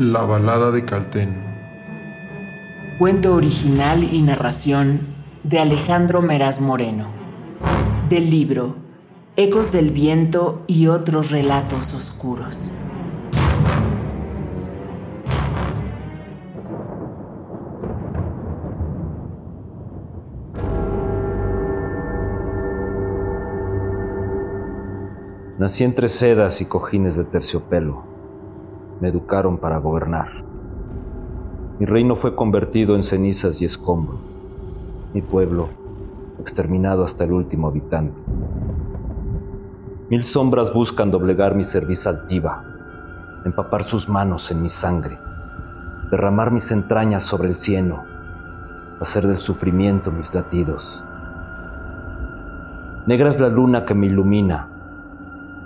La balada de Caltén. Cuento original y narración de Alejandro Meraz Moreno. Del libro Ecos del viento y otros relatos oscuros. Nací entre sedas y cojines de terciopelo. Me educaron para gobernar. Mi reino fue convertido en cenizas y escombro. Mi pueblo, exterminado hasta el último habitante. Mil sombras buscan doblegar mi cerviz altiva, empapar sus manos en mi sangre, derramar mis entrañas sobre el cieno, hacer del sufrimiento mis latidos. Negra es la luna que me ilumina,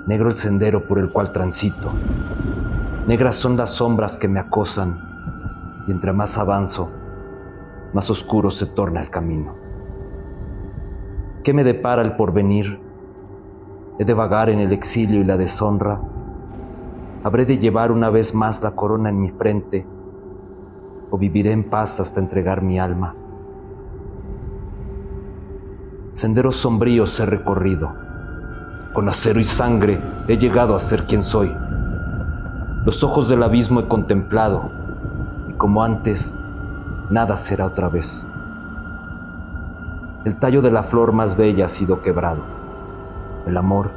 negro el sendero por el cual transito. Negras son las sombras que me acosan, y entre más avanzo, más oscuro se torna el camino. ¿Qué me depara el porvenir? ¿He de vagar en el exilio y la deshonra? ¿Habré de llevar una vez más la corona en mi frente? ¿O viviré en paz hasta entregar mi alma? Senderos sombríos he recorrido con acero y sangre he llegado a ser quien soy. Los ojos del abismo he contemplado y como antes, nada será otra vez. El tallo de la flor más bella ha sido quebrado, el amor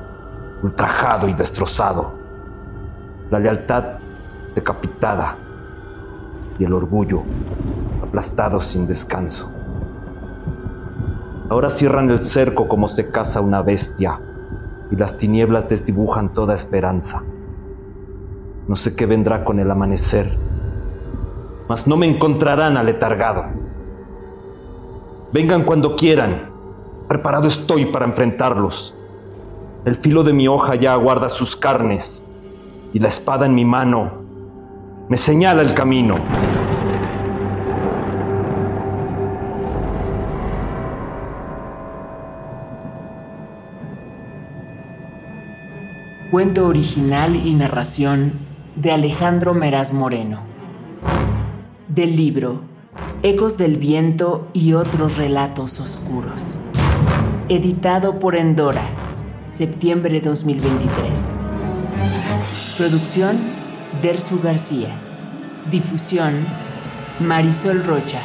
ultrajado y destrozado, la lealtad decapitada y el orgullo aplastado sin descanso. Ahora cierran el cerco como se caza una bestia y las tinieblas desdibujan toda esperanza. No sé qué vendrá con el amanecer, mas no me encontrarán aletargado. Vengan cuando quieran, preparado estoy para enfrentarlos. El filo de mi hoja ya aguarda sus carnes y la espada en mi mano me señala el camino. Cuento original y narración de Alejandro Meraz Moreno. Del libro Ecos del Viento y otros relatos oscuros. Editado por Endora, septiembre 2023. Producción Dersu García. Difusión Marisol Rocha.